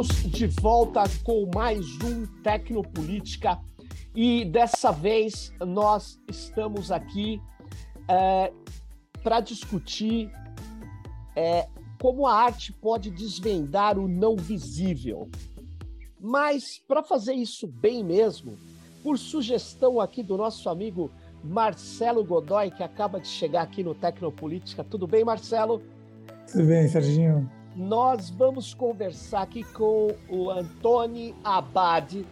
Estamos de volta com mais um Tecnopolítica e dessa vez nós estamos aqui é, para discutir é, como a arte pode desvendar o não visível. Mas para fazer isso bem mesmo, por sugestão aqui do nosso amigo Marcelo Godoy, que acaba de chegar aqui no Tecnopolítica. Tudo bem, Marcelo? Tudo bem, Serginho. Nós vamos conversar aqui com o Antoni Abad,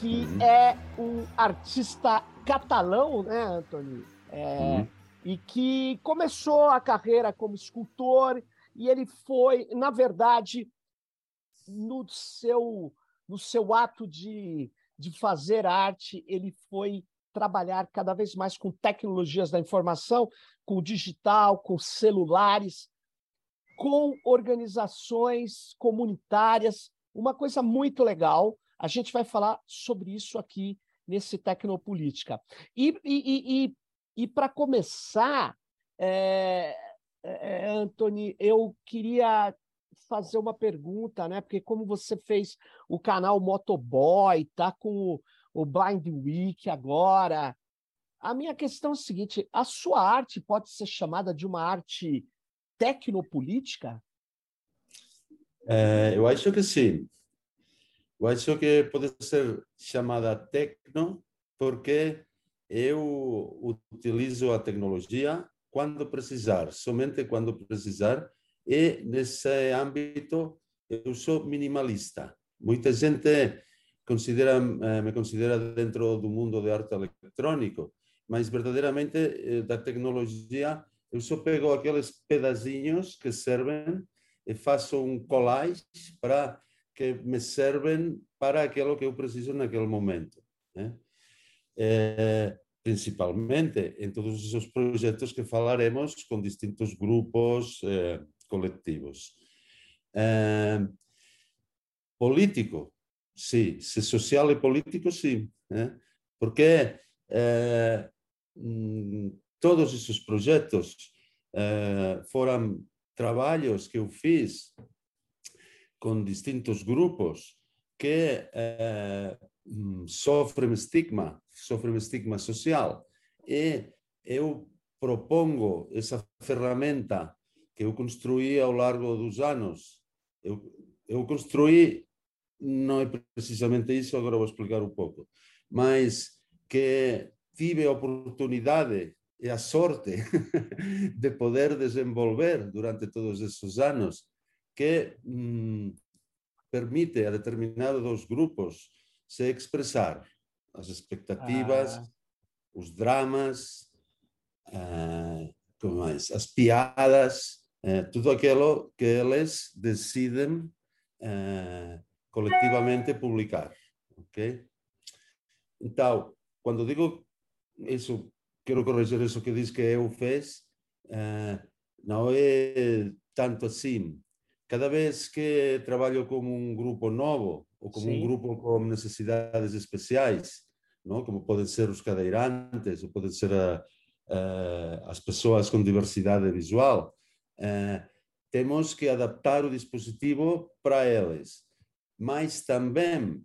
que uhum. é um artista catalão, né, Antoni? É, uhum. E que começou a carreira como escultor e ele foi, na verdade, no seu, no seu ato de, de fazer arte, ele foi trabalhar cada vez mais com tecnologias da informação, com digital, com celulares, com organizações comunitárias, uma coisa muito legal. A gente vai falar sobre isso aqui nesse Tecnopolítica. E, e, e, e para começar, é, é, Anthony, eu queria fazer uma pergunta, né? Porque como você fez o canal Motoboy, tá com o Blind Week agora, a minha questão é a seguinte: a sua arte pode ser chamada de uma arte tecnopolítica? É, eu acho que sim. Eu acho que pode ser chamada tecno porque eu utilizo a tecnologia quando precisar, somente quando precisar, e nesse âmbito eu sou minimalista. Muita gente considera, eh, me considera dentro do mundo de arte eletrônico, mas verdadeiramente eh, da tecnologia eu só pego aqueles pedacinhos que servem e faço um collage para que me servem para aquilo que eu preciso naquele momento. Né? É, principalmente em todos os projetos que falaremos com distintos grupos eh, coletivos. Eh, político, sim. Se social e político, sim. Né? Porque eh, todos esses projetos eh, foram trabalhos que eu fiz com distintos grupos que eh, sofrem estigma, sofrem estigma social. E eu propongo essa ferramenta que eu construí ao largo dos anos. Eu, eu construí, não é precisamente isso, agora vou explicar um pouco, mas que tive a oportunidade e a sorte de poder desenvolver durante todos esses anos que hum, permite a determinados grupos se expressar as expectativas, ah. os dramas, uh, como mais, as piadas, uh, tudo aquilo que eles decidem uh, coletivamente publicar, ok? Então, quando digo isso quero corrigir isso que diz que eu fez, uh, não é tanto assim. Cada vez que trabalho com um grupo novo, ou com Sim. um grupo com necessidades especiais, não? como podem ser os cadeirantes, ou podem ser a, a, as pessoas com diversidade visual, uh, temos que adaptar o dispositivo para eles. Mas também,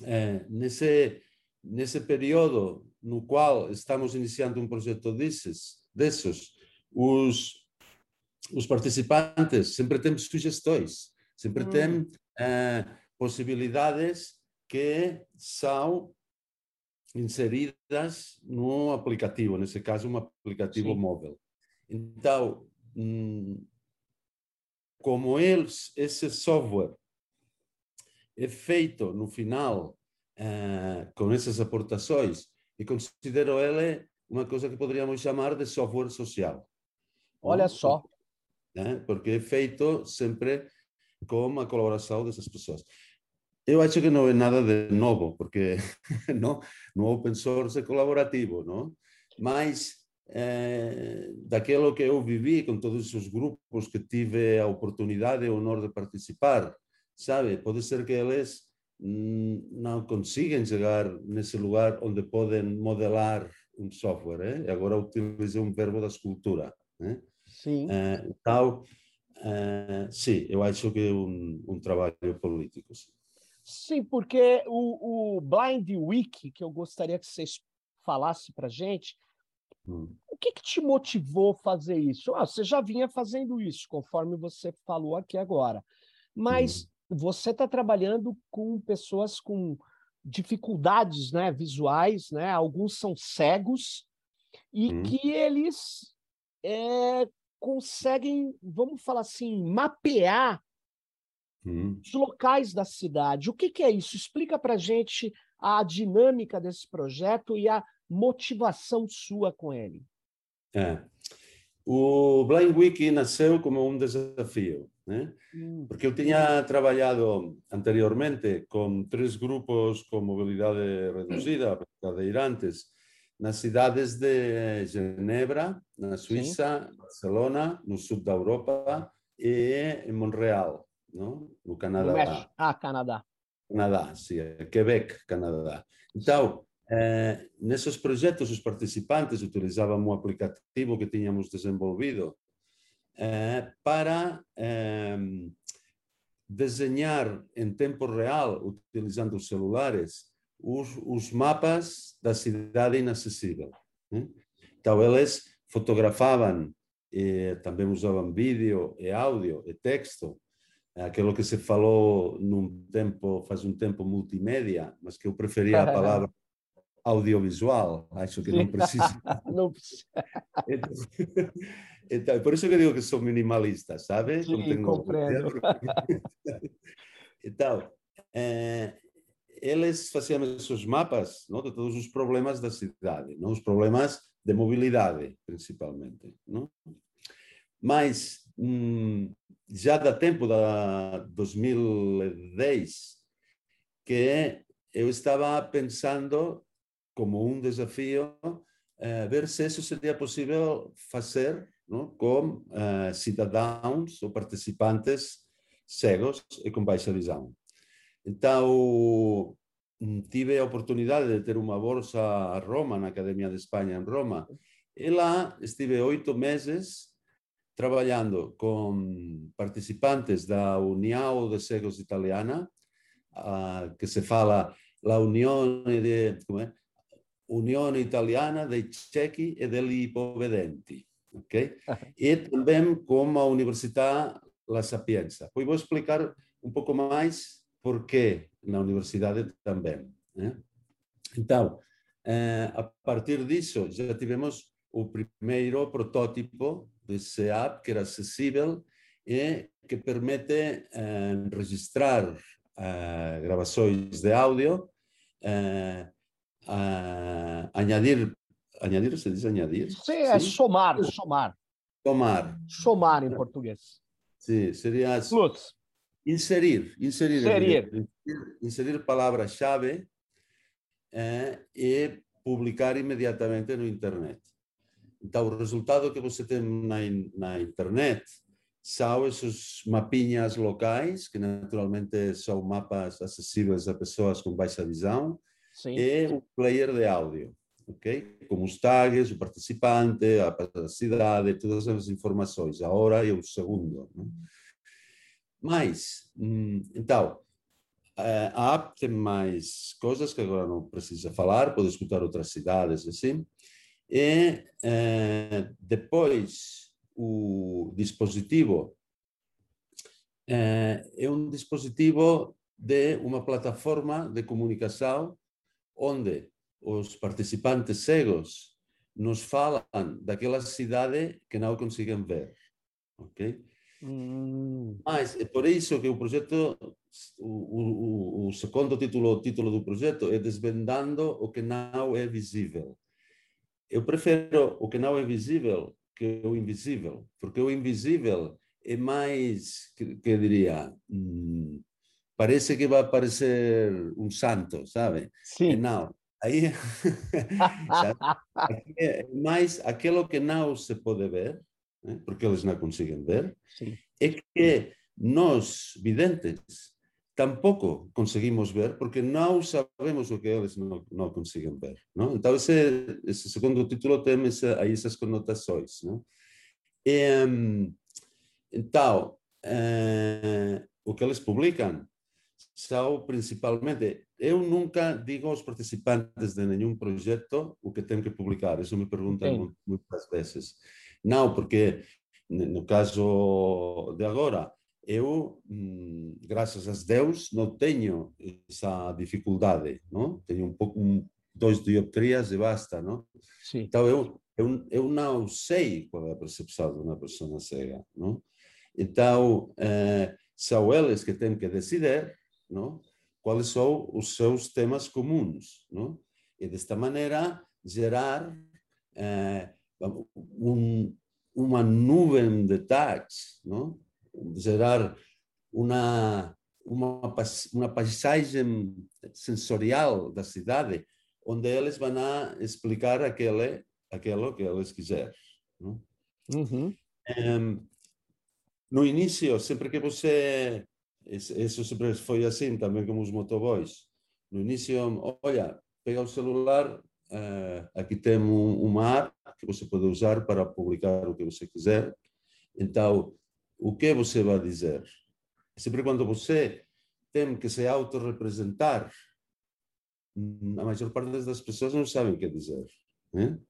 uh, nesse, nesse período no qual estamos iniciando um projeto desses, desses os, os participantes sempre têm sugestões, sempre hum. têm uh, possibilidades que são inseridas no aplicativo, nesse caso, um aplicativo Sim. móvel. Então, hum, como eles, esse software é feito no final uh, com essas aportações, e considero ele uma coisa que poderíamos chamar de software social. Olha não? só. Né? Porque é feito sempre com a colaboração dessas pessoas. Eu acho que não é nada de novo, porque não, no open source é colaborativo, não? Mas é, daquilo que eu vivi com todos os grupos que tive a oportunidade e o honor de participar, sabe? Pode ser que eles não conseguem chegar nesse lugar onde podem modelar um software. Eh? Agora utilizei um verbo da escultura. Eh? Sim. Uh, então, Uh, sim, eu acho que é um, um trabalho político. Sim, sim porque o, o, Blind Week, que eu gostaria que vocês falassem para a gente, hum. o que, que, te motivou a fazer isso? Ah, você já vinha fazendo isso, conforme você falou aqui agora, mas hum. Você está trabalhando com pessoas com dificuldades né, visuais, né? alguns são cegos, e hum. que eles é, conseguem, vamos falar assim, mapear hum. os locais da cidade. O que, que é isso? Explica para gente a dinâmica desse projeto e a motivação sua com ele. É. O Blind Wiki nasceu como um desafio, né? Hum. porque eu tinha trabalhado anteriormente com três grupos com mobilidade reduzida, cadeirantes, nas cidades de Genebra, na Suíça, Sim. Barcelona, no sul da Europa e em Montreal, no, no Canadá. Ah, Canadá. Canadá, sim, Quebec, Canadá. Então, eh, nesses projetos, os participantes utilizavam um aplicativo que tínhamos desenvolvido eh, para eh, desenhar em tempo real, utilizando os celulares, os, os mapas da cidade inacessível. Então, eles fotografavam, e também usavam vídeo e áudio e texto, aquilo que se falou num tempo, faz um tempo multimédia, mas que eu preferia a palavra audiovisual, acho que não precisa. não precisa. Então, então, por isso que digo que sou minimalista, sabe? Sim, compreendo. então, é, eles faziam esses mapas não, de todos os problemas da cidade, não? os problemas de mobilidade, principalmente. Não? Mas hum, já dá tempo da 2010 que eu estava pensando como un desafio eh, ver se isso seria possível fazer não? com eh, cidadãos ou participantes cegos e com baixa visão. Então, tive a oportunidade de ter uma bolsa a Roma, na Academia de Espanha, em Roma, e lá estive oito meses trabalhando com participantes da União de Cegos Italiana, que se fala la Unione de, como é? Unione Italiana dei Ciechi e degli Ipovedenti, ok? E também com a Universidade La Sapienza. Poi vou explicar um pouco mais porque na universidade também. Né? Então, eh, a partir disso, já tivemos o primeiro protótipo desse app que era acessível e que permite eh, registrar eh, gravações de áudio, añadir, añadir se diz añadir? Sim, é somar, somar. Somar. Somar em português. Sim, seria... Plus. Inserir, inserir, inserir, inserir palavra-chave é, e publicar imediatamente no internet. Então, o resultado que você tem na, na internet são esses mapinhas locais, que naturalmente são mapas acessíveis a pessoas com baixa visão, Sim. e o player de áudio, ok? Com os tags, o participante, a cidade, todas as informações, a hora e o segundo. Né? Mas, hum, então, a app tem mais coisas que agora não precisa falar, pode escutar outras cidades, assim. E eh, depois, o dispositivo eh, é um dispositivo de uma plataforma de comunicação onde os participantes cegos nos falan daquela cidade que non consiguen ver. Ok? Mm. Mas é por iso que o proxecto, o, o, o segundo título, o título do proxecto é Desvendando o que não é visível. Eu prefiro o que não é visível que o invisível, porque o invisível é mais, que, que diria, hum, parece que vai parecer um santo, sabe? Sim. E não. Aí, é mais aquilo que não se pode ver, né? porque eles não conseguem ver, Sim. é que nós, videntes, tampouco conseguimos ver porque não sabemos o que eles não, não conseguem ver. Não? Então, esse, esse segundo título tem essa, aí essas conotações. Não? E, Então, eh, o que eles publicam são principalmente. Eu nunca digo aos participantes de nenhum projeto o que têm que publicar, isso me perguntam muitas vezes. Não, porque no caso de agora, eu, hum, graças a Deus, não tenho essa dificuldade, não? Tenho um pouco, um, dois dioptrias e basta, não? Sim. Então, eu, eu, eu não sei qual é a percepção de uma pessoa cega, não? Então, eh, são eles que têm que decidir, não? Quais são os seus temas comuns, não? E desta maneira gerar eh, um, uma nuvem de tags, não? gerar uma, uma, uma paisagem sensorial da cidade, onde eles vão explicar aquele, aquilo que eles quiserem. Uhum. Um, no início, sempre que você. Isso sempre foi assim, também como os motoboys. No início, olha, pega o celular, uh, aqui um, uma app que você pode usar para publicar o que você quiser. Então, o que você vai dizer. Sempre quando você tem que se autorrepresentar, a maior parte das pessoas não sabem o que dizer. Né?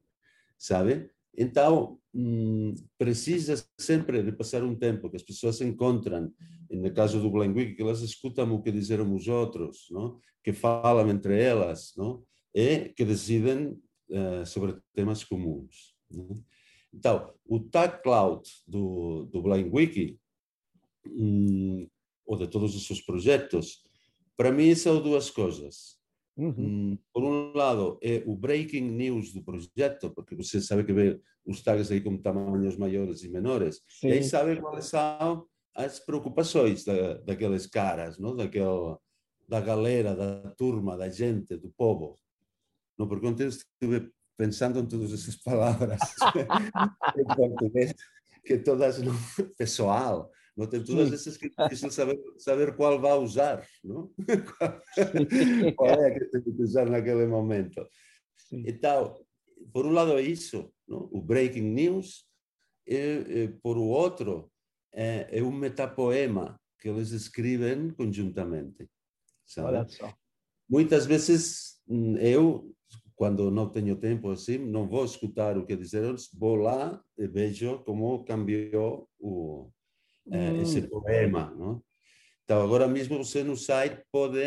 Sabe? Então, hum, precisa sempre de passar um tempo que as pessoas se encontram, no caso do Blind que elas escutam o que disseram os outros, não? que falam entre elas, não? e que decidem uh, sobre temas comuns. Não? Então, o Tag Cloud do, do Blind Wiki, hum, ou de todos os seus projetos, para mim são duas coisas. Uhum. Mm, por um lado, é o breaking news do projeto, porque você sabe que vê os tags aí com tamanhos maiores e menores, Sim. e aí sabe quais são as preocupações da, daqueles caras, não? Daquela, da galera, da turma, da gente, do povo. Não, porque ontem estive pensando em todas essas palavras em português, que todas, no? pessoal, não tem todas essas que difícil saber, saber qual vai usar, não? qual é a que tem que usar naquele momento. Sim. Então, por um lado é isso, não? o breaking news, e, e por outro é, é um metapoema que eles escrevem conjuntamente. Muitas vezes hum, eu quando não tenho tempo assim, não vou escutar o que disseram, vou lá e vejo como cambiou o, hum. esse poema. Não? Então, agora mesmo você no site pode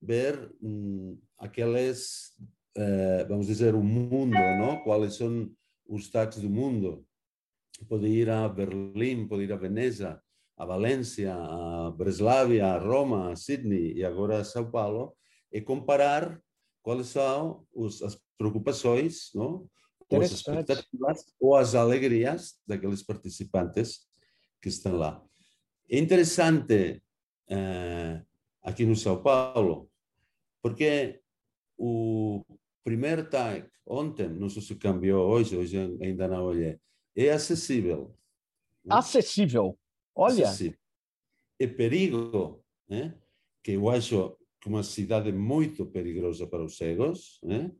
ver hum, aqueles, eh, vamos dizer, o mundo, não? quais são os tags do mundo. Pode ir a Berlim, pode ir a Veneza, a Valência, a Breslávia, a Roma, a Sydney e agora a São Paulo, e comparar quais são os, as preocupações, não? ou as expectativas ou as alegrias daqueles participantes que estão lá. É interessante eh, aqui no São Paulo, porque o primeiro tag ontem, não sei se cambiou hoje, hoje ainda não olhei, é acessível. Né? Acessível, olha. Acessível. É perigo, né? que eu acho uma cidade muito perigosa para os cegos, né?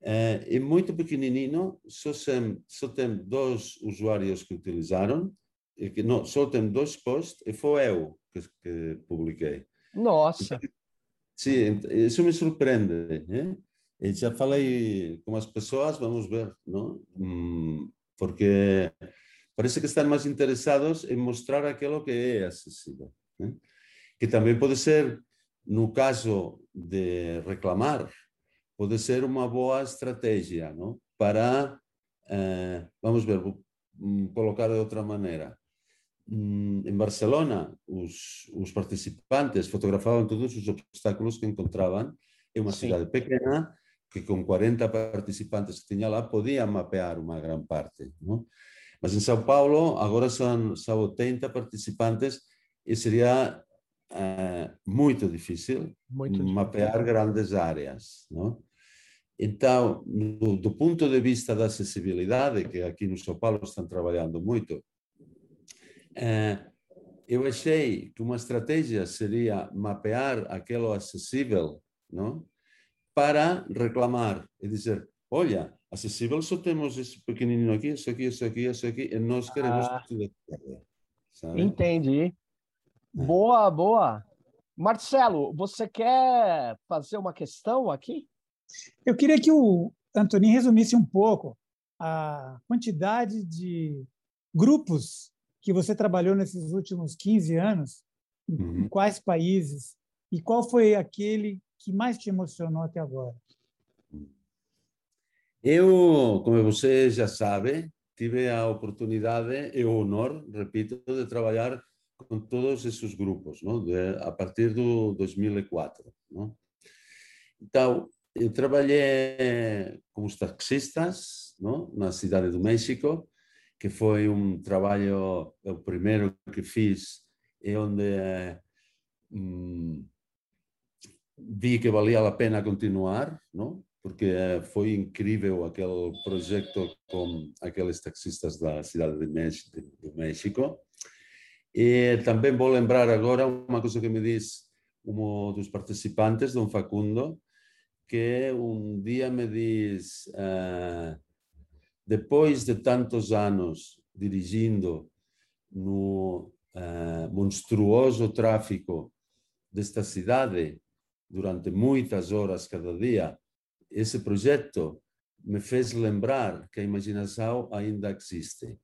é muito pequenininho, só tem, só tem dois usuários que utilizaram, que, não, só tem dois posts, e foi eu que, que publiquei. Nossa! Sim, isso me surpreende. Né? E já falei com as pessoas, vamos ver, não? Hum, porque parece que estão mais interessados em mostrar aquilo que é acessível. Né? Que também pode ser no caso de reclamar, pode ser uma boa estratégia não? para, eh, vamos ver, vou mm, colocar de outra maneira. Mm, en Barcelona os, os participantes fotografaban todos os obstáculos que encontraban é unha sí. cidade pequena que con 40 participantes que tiña lá podía mapear unha gran parte. no? Mas en São Paulo agora son xa 80 participantes e sería eh, moito difícil moito difícil. mapear grandes áreas. no? Então, do, do punto de vista da accesibilidade, que aquí no São Paulo están traballando moito, eu achei que uma estratégia seria mapear aquilo acessível não? para reclamar e dizer, olha, acessível só temos esse pequenininho aqui, isso aqui, isso aqui, isso aqui, e nós queremos ah. sabe? Entendi. Boa, boa. Marcelo, você quer fazer uma questão aqui? Eu queria que o Antônio resumisse um pouco a quantidade de grupos que você trabalhou nesses últimos 15 anos, uhum. em quais países, e qual foi aquele que mais te emocionou até agora? Eu, como você já sabe, tive a oportunidade e o honor, repito, de trabalhar com todos esses grupos, não? De, a partir do 2004. Não? Então, eu trabalhei com os taxistas não? na cidade do México, que foi um trabalho, é o primeiro que fiz, e onde hum, vi que valia a pena continuar, não? porque foi incrível aquele projeto com aqueles taxistas da cidade de México, do México. E também vou lembrar agora uma coisa que me disse um dos participantes, Dom Facundo, que um dia me diz, uh, depois de tantos anos dirigindo no uh, monstruoso tráfico desta cidade, durante muitas horas cada dia, esse projeto me fez lembrar que a imaginação ainda existe.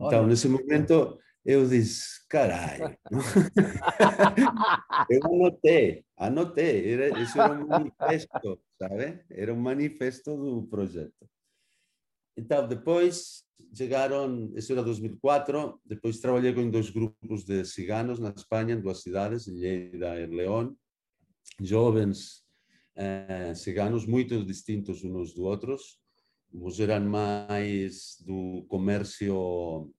Então, nesse momento, eu disse, caralho. eu anotei, anotei. Era, isso era um manifesto, sabe? Era um manifesto do projeto. Então, depois chegaram, isso era 2004, depois trabalhei com dois grupos de ciganos na Espanha, em duas cidades, Lleida e León, jovens eh, ciganos muito distintos uns dos outros, uns eram mais do comércio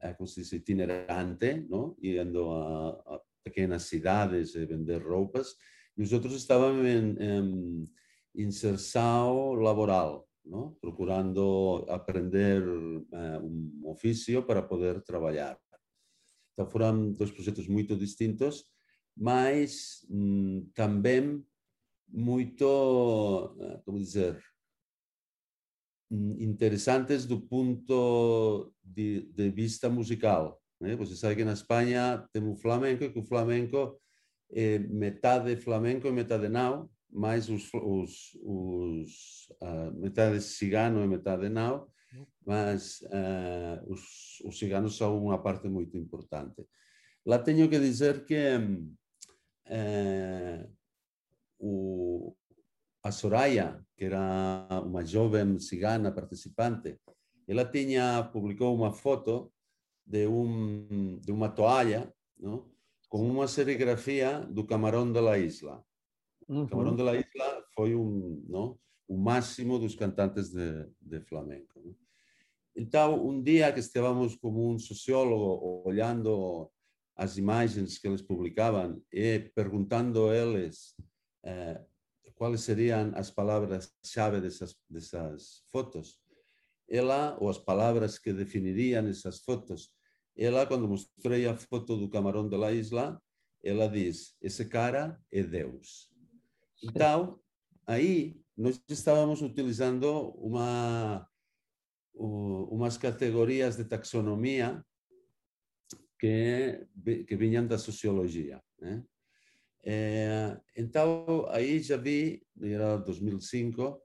eh, como se dice, itinerante, ¿no? yendo a, a, pequenas cidades a vender roupas, e os outros estavam em, em inserção laboral, ¿no? procurando aprender eh, un oficio para poder trabajar. Então foram dois projetos muito distintos, mas hum, mm, também muito, eh, como dizer, mm, interessantes do ponto de, de vista musical. ¿eh? Né? Você sabe que na Espanha temos o flamenco, que o flamenco é metade flamenco e metade não, mais os, os, os uh, metade cigano e metade não, mas uh, os, os ciganos são uma parte muito importante. Lá tenho que dizer que uh, o, a Soraya, que era uma jovem cigana participante, ela tinha publicou uma foto de um de uma toalha, não? com uma serigrafia do Camarão de la Isla. Uhum. Camarão de la Isla foi um, não? o máximo dos cantantes de, de flamenco. Não? Então, um dia que estávamos como um sociólogo olhando as imagens que eles publicavam e perguntando a eles eh, quais seriam as palavras-chave dessas, dessas fotos. Ela, ou as palavras que definiriam essas fotos, ela, quando mostrei a foto do camarão da isla, ela diz: esse cara é Deus. Então, aí nós estávamos utilizando uma, umas categorias de taxonomia que, que vinham da sociologia. Né? É, então, aí já vi, era 2005,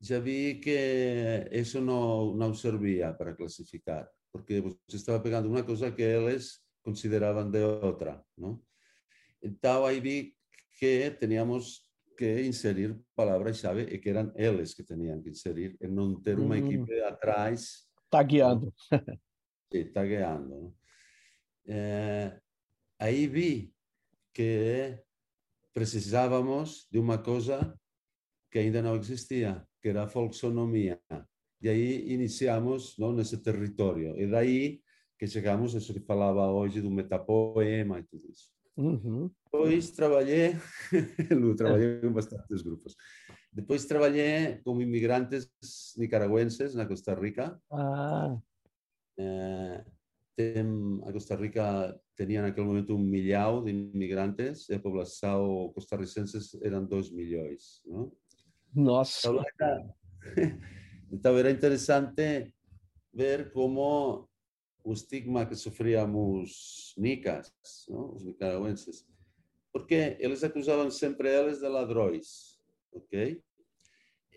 já vi que isso não, não servia para classificar, porque você estava pegando uma coisa que eles consideravam de outra. Não? Então, aí vi que teníamos que inserir palavras-chave e que eram eles que tinham que inserir, e não ter uma hum. equipe atrás. Tagueando. Sim, tagueando. É, aí vi que precisávamos de uma coisa que ainda não existia, que era a folksonomia. E aí iniciamos não, nesse território. E daí que chegamos a isso que falava hoje do metapoema e tudo isso. Uhum. Depois trabalhei, trabalhei com bastantes grupos. Depois trabalhei com imigrantes nicaragüenses na Costa Rica. Ah. Eh, tem, a Costa Rica tenia naquele momento um milhão de imigrantes e a população costarricense eram dois milhões. Não? Nossa! Então era, então era interessante ver como o estigma que sofríamos nicas, não? os nicaragüenses, porque eles acusavam sempre eles de ladrões, ok?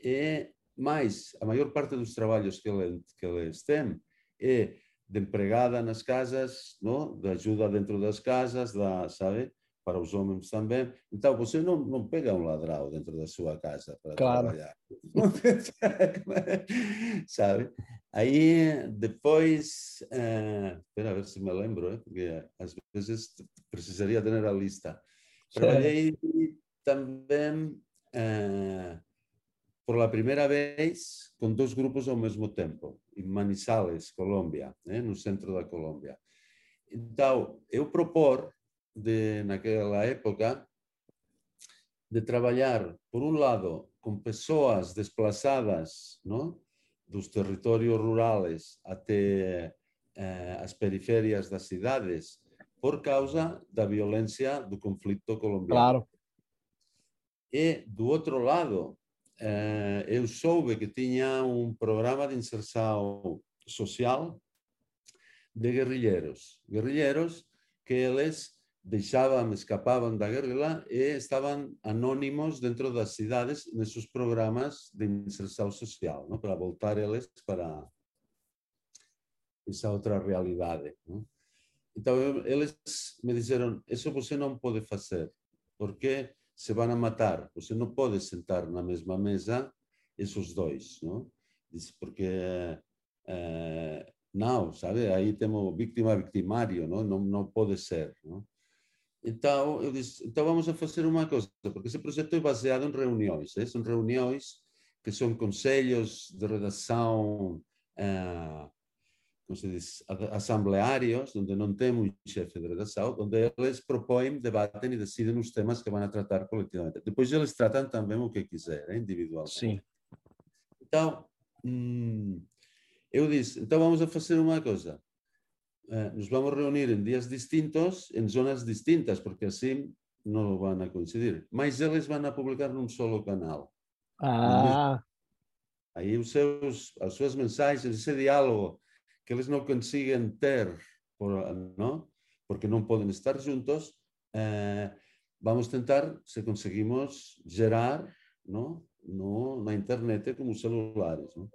E mais, a maior parte dos trabalhos que, ele, que eles têm é de empregada nas casas, não? de ajuda dentro das casas, da, sabe? para os homens também. Então, você não, não pega um ladrão dentro da sua casa para claro. trabalhar. Sabe? Aí, depois, uh, espera ver se me lembro, hein? porque às vezes precisaria ter a lista. Trabalhei também uh, por a primeira vez com dois grupos ao mesmo tempo, em Manizales, Colômbia, né? no centro da Colômbia. Então, eu propor de, naquela época de trabalhar, por um lado, com pessoas desplaçadas não? Dos territórios rurais até eh, as periférias das cidades, por causa da violência do conflito colombiano. Claro. E, do outro lado, eh, eu soube que tinha um programa de inserção social de guerrilheiros. Guerrilheiros que eles deixaban, escapaban da guerrilla e estaban anónimos dentro das cidades nesos programas de inserção social, ¿no? para voltar eles para esa outra realidade. ¿no? Então, eles me disseram, isso você não pode fazer, porque se vão a matar, você não pode sentar na mesma mesa esses dois, porque eh, não, sabe, aí temos vítima victimário, não, não, não pode ser, não? Então, eu disse, então vamos a fazer uma coisa, porque esse projeto é baseado em reuniões, é? são reuniões que são conselhos de redação, eh, como se diz, assembleários, onde não tem um chefe de redação, onde eles propõem, debatem e decidem os temas que vão a tratar coletivamente. Depois eles tratam também o que quiserem, individualmente. Sim. Então, hum, eu disse, então vamos a fazer uma coisa. Eh, nos vamos reunir em dias distintos, em zonas distintas, porque assim não vão a coincidir. Mas eles vão a publicar num solo canal. Ah. Aí os seus, as suas mensagens, esse diálogo que eles não conseguem ter, por, não? porque não podem estar juntos, eh, vamos tentar, se conseguimos, gerar não? No, na internet com os celulares. Não?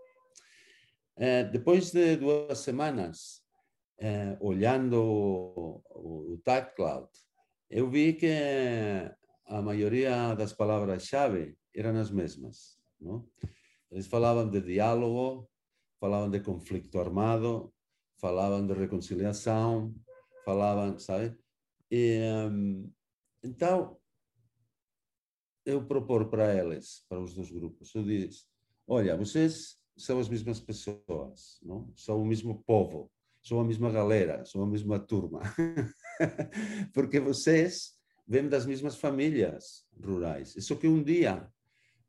Eh, depois de duas semanas, eh, olhando o, o TagCloud, eu vi que a maioria das palavras-chave eram as mesmas. Não? Eles falavam de diálogo, falavam de conflito armado, falavam de reconciliação, falavam, sabe? E, um, então, eu propor para eles, para os dois grupos, eu disse, olha, vocês são as mesmas pessoas, não? são o mesmo povo, são a mesma galera, são a mesma turma. Porque vocês vêm das mesmas famílias rurais. Isso que um dia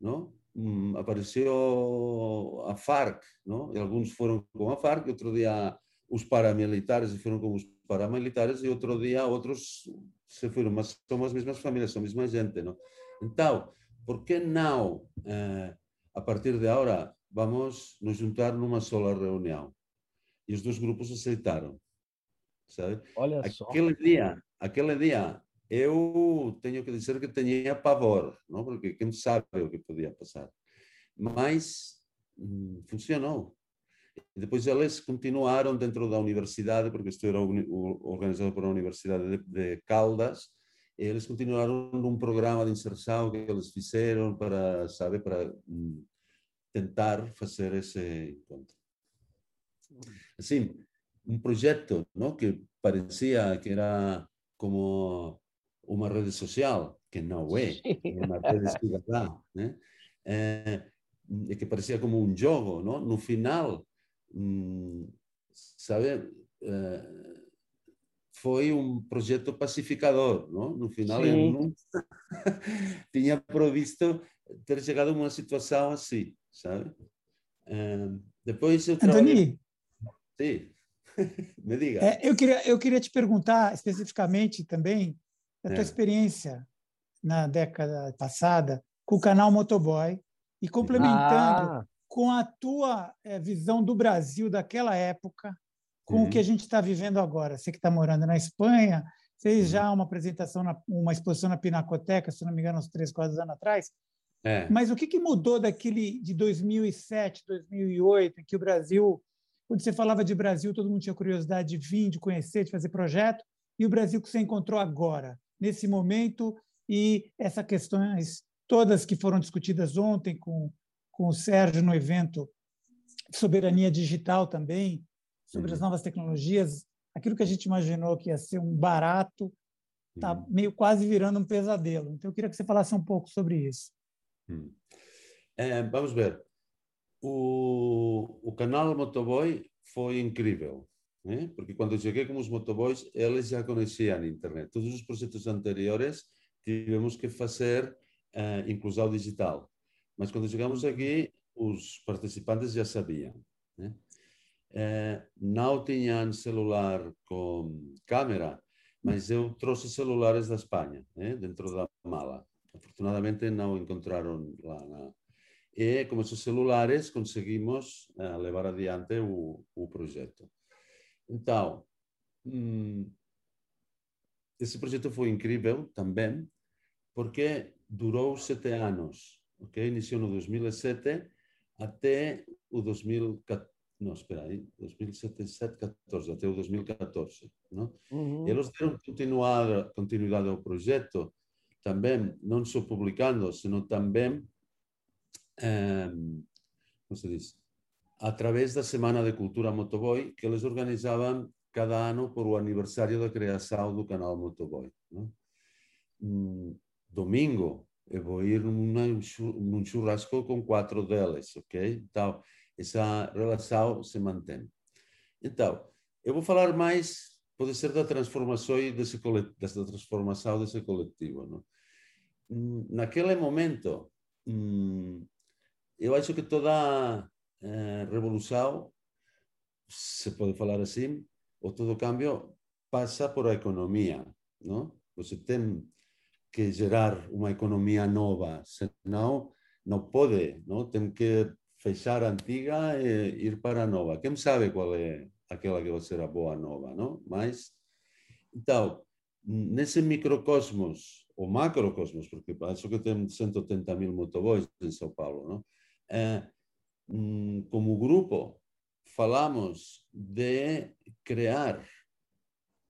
não? Hum, apareceu a FARC, não? E alguns foram com a FARC, outro dia os paramilitares foram com os paramilitares e outro dia outros se foram, mas são as mesmas famílias, são a mesma gente, não? Então, por que não, eh, a partir de agora, vamos nos juntar numa só reunião? E os dois grupos aceitaram. Sabe? Olha aquele só. dia, aquele dia, eu tenho que dizer que tinha pavor, não? Porque quem sabe o que podia passar. Mas hum, funcionou. Depois eles continuaram dentro da universidade, porque isto era organizado uma universidade de, de Caldas, eles continuaram num programa de inserção que eles fizeram para, sabe, para hum, tentar fazer esse encontro assim, um projeto ¿no? que parecia que era como uma rede social, que não é, é uma rede cidadã, né? É, que parecia como um jogo, não? No final, hum, sabe, é, foi um projeto pacificador, não? No final, Sim. eu nunca tinha previsto ter chegado a uma situação assim, sabe? É, depois eu trabalhei... Sim, me diga. É, eu, queria, eu queria te perguntar especificamente também da tua é. experiência na década passada com o canal Motoboy e complementando ah. com a tua é, visão do Brasil daquela época, com uhum. o que a gente está vivendo agora. Você que está morando na Espanha, fez uhum. já uma apresentação, na, uma exposição na Pinacoteca, se não me engano, uns três, quatro anos atrás. É. Mas o que, que mudou daquele de 2007, 2008, em que o Brasil, quando você falava de Brasil, todo mundo tinha curiosidade de vir, de conhecer, de fazer projeto, e o Brasil que você encontrou agora, nesse momento, e essas questões todas que foram discutidas ontem com, com o Sérgio no evento soberania digital também, sobre uhum. as novas tecnologias, aquilo que a gente imaginou que ia ser um barato, está uhum. meio quase virando um pesadelo. Então, eu queria que você falasse um pouco sobre isso. Uhum. É, vamos ver. O, canal Motoboy foi incrível, né? porque quando cheguei com os motoboys, eles já conheciam a internet. Todos os projetos anteriores tivemos que fazer uh, inclusão digital. Mas quando chegamos aqui, os participantes já sabiam. Né? É, não tinham celular com câmera, mas eu trouxe celulares da Espanha, né? dentro da mala. Afortunadamente não encontraram lá. Na... e con os celulares conseguimos uh, levar adiante o, o projeto. Então, hum, mm, esse projeto foi incrível também, porque durou sete anos, ok? Iniciou no 2007 até o 2014, não, espera aí, 2007, 14, até o 2014, não? Uhum. Eles deram continuar, continuidade ao projeto, também, não só publicando, senão também eh, como se diz, através da Semana de Cultura Motoboy, que eles organizavam cada ano por o aniversário da criação do canal Motoboy. Não? Domingo, eu vou ir num churrasco com quatro delas, ok? Então, essa relação se mantém. Então, eu vou falar mais, pode ser da transformação desse dessa transformação desse coletivo, naquele momento, hum, eu acho que toda eh, revolução, se pode falar assim, ou todo cambio passa por a economia, não? Você tem que gerar uma economia nova, senão não pode, não? Tem que fechar a antiga e ir para a nova. Quem sabe qual é aquela que vai ser a boa nova, não? Mas, então, nesse microcosmos, ou macrocosmos, porque acho que tem 180 mil motoboys em São Paulo, não? eh, mm, como grupo, falamos de crear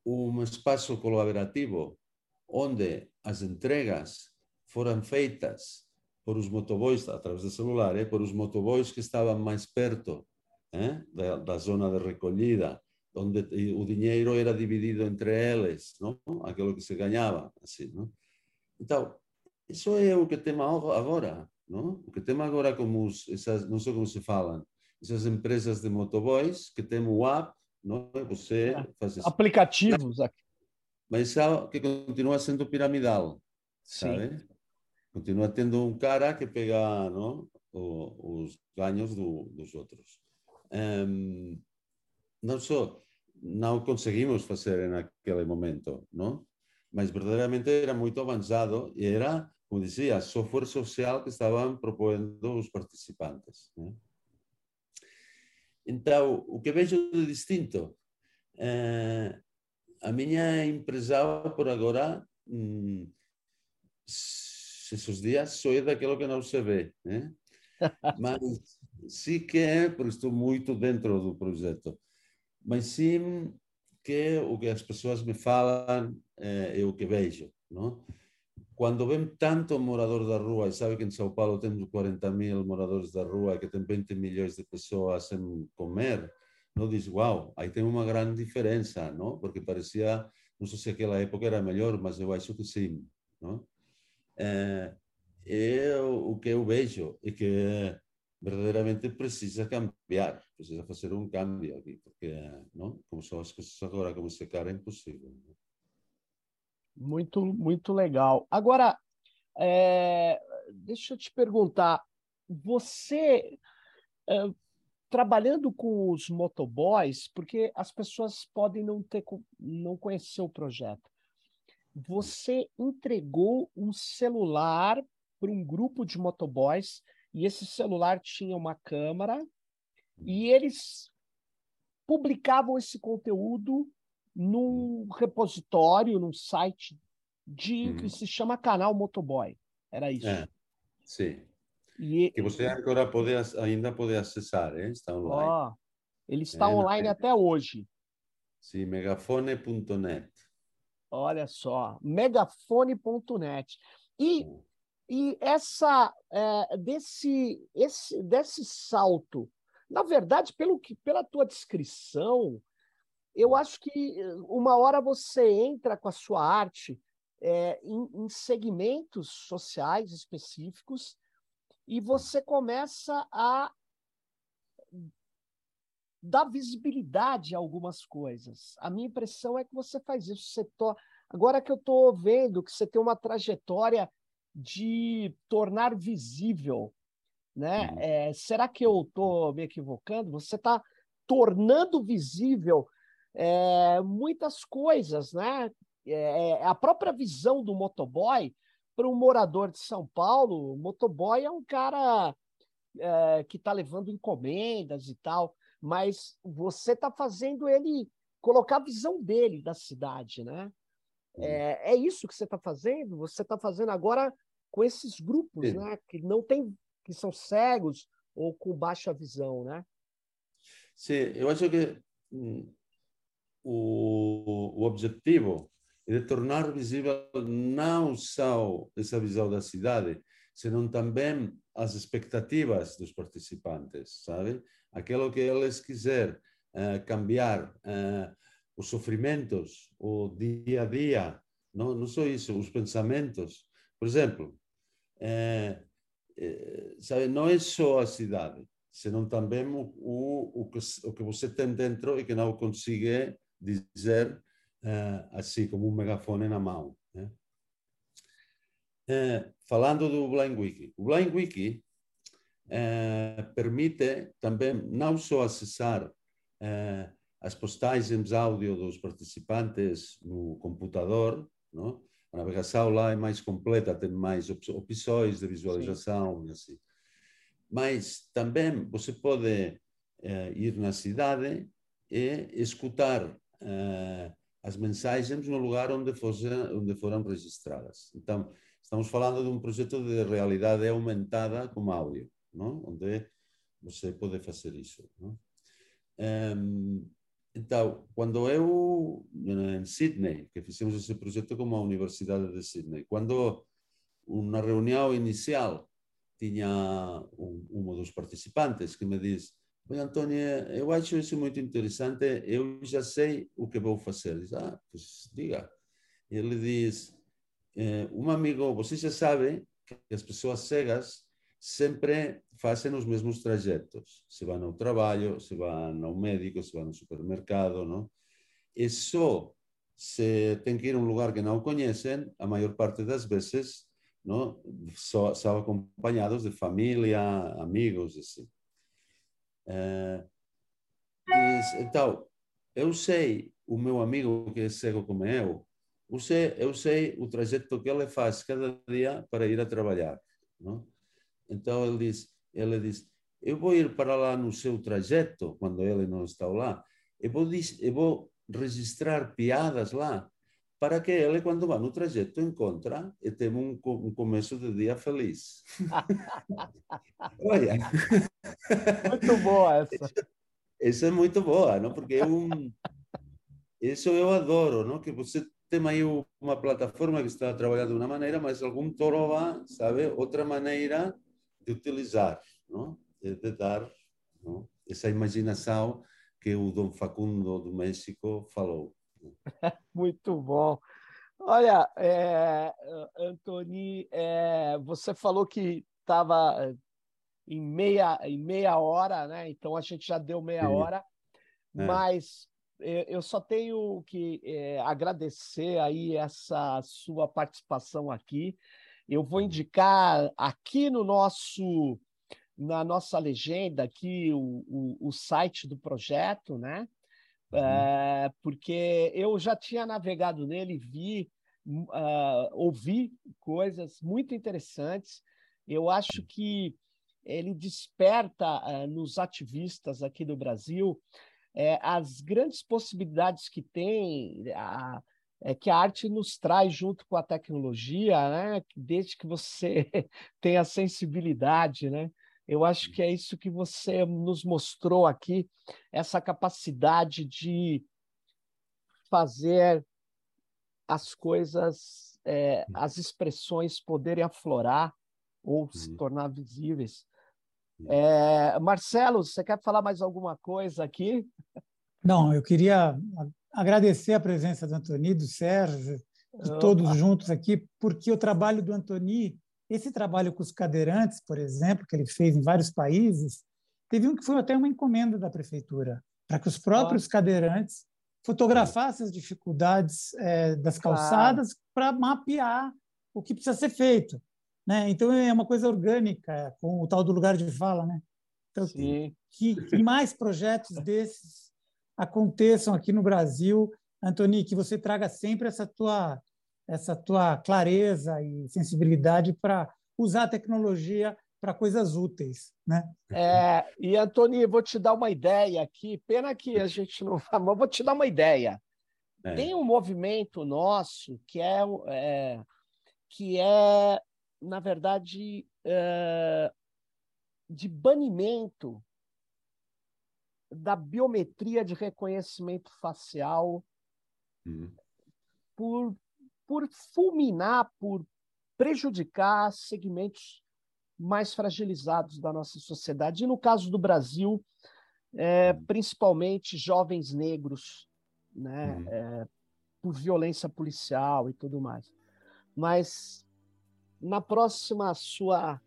un espaço colaborativo onde as entregas foram feitas por os motoboys, através do celular, eh, por os motoboys que estavam mais perto eh, da, da, zona de recolhida, onde o dinheiro era dividido entre eles, não? aquilo que se ganhava. Assim, não? Então, isso é o que temos agora. Não? O que temos agora, como os, essas, não sei como se falam, essas empresas de motoboys que têm o app, não? você faz aplicativos aqui mas é que continua sendo piramidal, sabe? Sim. Continua tendo um cara que pega não, os ganhos do, dos outros. Um, não só não conseguimos fazer naquele momento, não? Mas verdadeiramente era muito avançado e era, como dizia, software social que estavam propondo os participantes. Né? Então, o que vejo de distinto é, a minha impressão por agora, hum, esses dias, só é daquilo que não se vê. Né? Mas sim que é, porque estou muito dentro do projeto. Mas sim que o que as pessoas me falam é, é o que vejo. Não? Quando vem tanto morador da rua, e sabe que em São Paulo temos 40 mil moradores da rua, que tem 20 milhões de pessoas sem comer, não diz, uau, aí tem uma grande diferença, não? Porque parecia, não sei se aquela época era melhor, mas eu acho que sim, não? É, eu, o que eu vejo é que verdadeiramente precisa cambiar, precisa fazer um cambio aqui, porque, não? Como são as coisas agora, como se cara, é impossível. Não? Muito, muito legal. Agora, é, deixa eu te perguntar, você é, trabalhando com os motoboys, porque as pessoas podem não ter não conhecer o projeto. Você entregou um celular para um grupo de motoboys e esse celular tinha uma câmera e eles publicavam esse conteúdo num repositório, num site de uhum. que se chama Canal Motoboy. Era isso. É, sim. E, que você agora pode, ainda pode acessar, hein? está online. Ó, ele está é, online até hoje. Sim, megafone.net. Olha só, megafone.net. E, e essa é, desse, esse, desse salto, na verdade, pelo que, pela tua descrição, eu acho que uma hora você entra com a sua arte é, em, em segmentos sociais específicos e você começa a dar visibilidade a algumas coisas. A minha impressão é que você faz isso. Você to... Agora que eu estou vendo que você tem uma trajetória de tornar visível, né? É, será que eu estou me equivocando? Você está tornando visível é, muitas coisas, né? É, é, a própria visão do motoboy para um morador de São Paulo, o motoboy é um cara é, que está levando encomendas e tal, mas você está fazendo ele colocar a visão dele da cidade, né? É, é isso que você está fazendo. Você está fazendo agora com esses grupos, Sim. né? Que não tem, que são cegos ou com baixa visão, né? Sim, eu acho que hum, o, o objetivo é de tornar visível não só essa visão da cidade, senão também as expectativas dos participantes, sabe? Aquilo que eles quiserem uh, cambiar, uh, os sofrimentos, o dia a dia, não, não só isso, os pensamentos. Por exemplo, uh, sabe, não é só a cidade, senão também o, o, o, que, o que você tem dentro e que não consegue dizer assim, como um megafone na mão. Né? Eh, falando do Blind Wiki. O Blind Wiki eh, permite também não só acessar eh, as postagens áudio dos participantes no computador, não? a navegação lá é mais completa, tem mais op opções de visualização Sim. e assim. Mas também você pode ir na cidade e escutar Eh, as mensagens no lugar onde, fosse, onde foram registradas. Então, estamos falando de um projeto de realidade aumentada com áudio, não? onde você pode fazer isso. Não? Um, então, quando eu, em Sydney, que fizemos esse projeto com a Universidade de Sydney, quando uma reunião inicial tinha um, um dos participantes que me disse Oi, Antônio, eu acho isso muito interessante, eu já sei o que vou fazer. Diz, ah, pues diga. Ele diz, eh, um amigo, você já sabe que as pessoas cegas sempre fazem os mesmos trajetos. Se vão ao trabalho, se vão ao médico, se vão ao supermercado, não? E só se tem que ir a um lugar que não conhecem, a maior parte das vezes, não? Só, são acompanhados de família, amigos, assim. É, então, eu sei, o meu amigo que é cego como eu, eu sei, eu sei o trajeto que ele faz cada dia para ir a trabalhar. Não? Então ele diz, ele diz, eu vou ir para lá no seu trajeto, quando ele não está lá, eu vou, eu vou registrar piadas lá, para que ele, quando vai no trajeto, encontra e tenha um, um começo de dia feliz. Olha. Muito boa essa. Essa é muito boa, não? Porque é um... Isso eu adoro, não? Que você tem aí uma plataforma que está trabalhando de uma maneira, mas algum trova, sabe, outra maneira de utilizar, não? De, de dar não? essa imaginação que o Dom Facundo do México falou. Muito bom. Olha, é, Antoni, é, você falou que estava em meia, em meia hora, né? Então a gente já deu meia Sim. hora, é. mas eu só tenho que é, agradecer aí essa sua participação aqui. Eu vou uhum. indicar aqui no nosso na nossa legenda aqui o, o, o site do projeto, né? Uhum. É, porque eu já tinha navegado nele, vi, uh, ouvi coisas muito interessantes. Eu acho que ele desperta uh, nos ativistas aqui do Brasil é, as grandes possibilidades que tem, a, é que a arte nos traz junto com a tecnologia, né? desde que você tenha sensibilidade, né? Eu acho que é isso que você nos mostrou aqui, essa capacidade de fazer as coisas, é, as expressões poderem aflorar ou se uhum. tornar visíveis. É, Marcelo, você quer falar mais alguma coisa aqui? Não, eu queria agradecer a presença do Antoni, do Sérgio, de Opa. todos juntos aqui, porque o trabalho do Antoni, esse trabalho com os cadeirantes, por exemplo, que ele fez em vários países, teve um que foi até uma encomenda da prefeitura, para que os próprios cadeirantes fotografassem as dificuldades é, das calçadas claro. para mapear o que precisa ser feito. Né? Então, é uma coisa orgânica, com o tal do lugar de fala. Né? Então, Sim. Que, que mais projetos desses aconteçam aqui no Brasil. Antoni, que você traga sempre essa tua, essa tua clareza e sensibilidade para usar a tecnologia para coisas úteis, né? É, e Antoni, vou te dar uma ideia aqui. Pena que a gente não mas vou te dar uma ideia. É. Tem um movimento nosso que é, é que é na verdade é, de banimento da biometria de reconhecimento facial uhum. por, por fulminar, por prejudicar segmentos mais fragilizados da nossa sociedade. E no caso do Brasil, é, uhum. principalmente jovens negros, né, uhum. é, por violência policial e tudo mais. Mas na próxima sua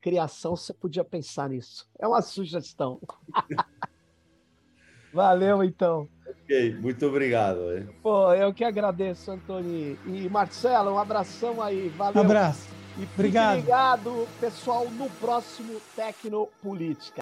criação você podia pensar nisso. É uma sugestão. Valeu, então. Ok, muito obrigado. Hein? Pô, eu que agradeço, Antônio. E Marcelo, um abração aí. Valeu. Um abraço. E obrigado. Obrigado, pessoal, no próximo Tecnopolítica.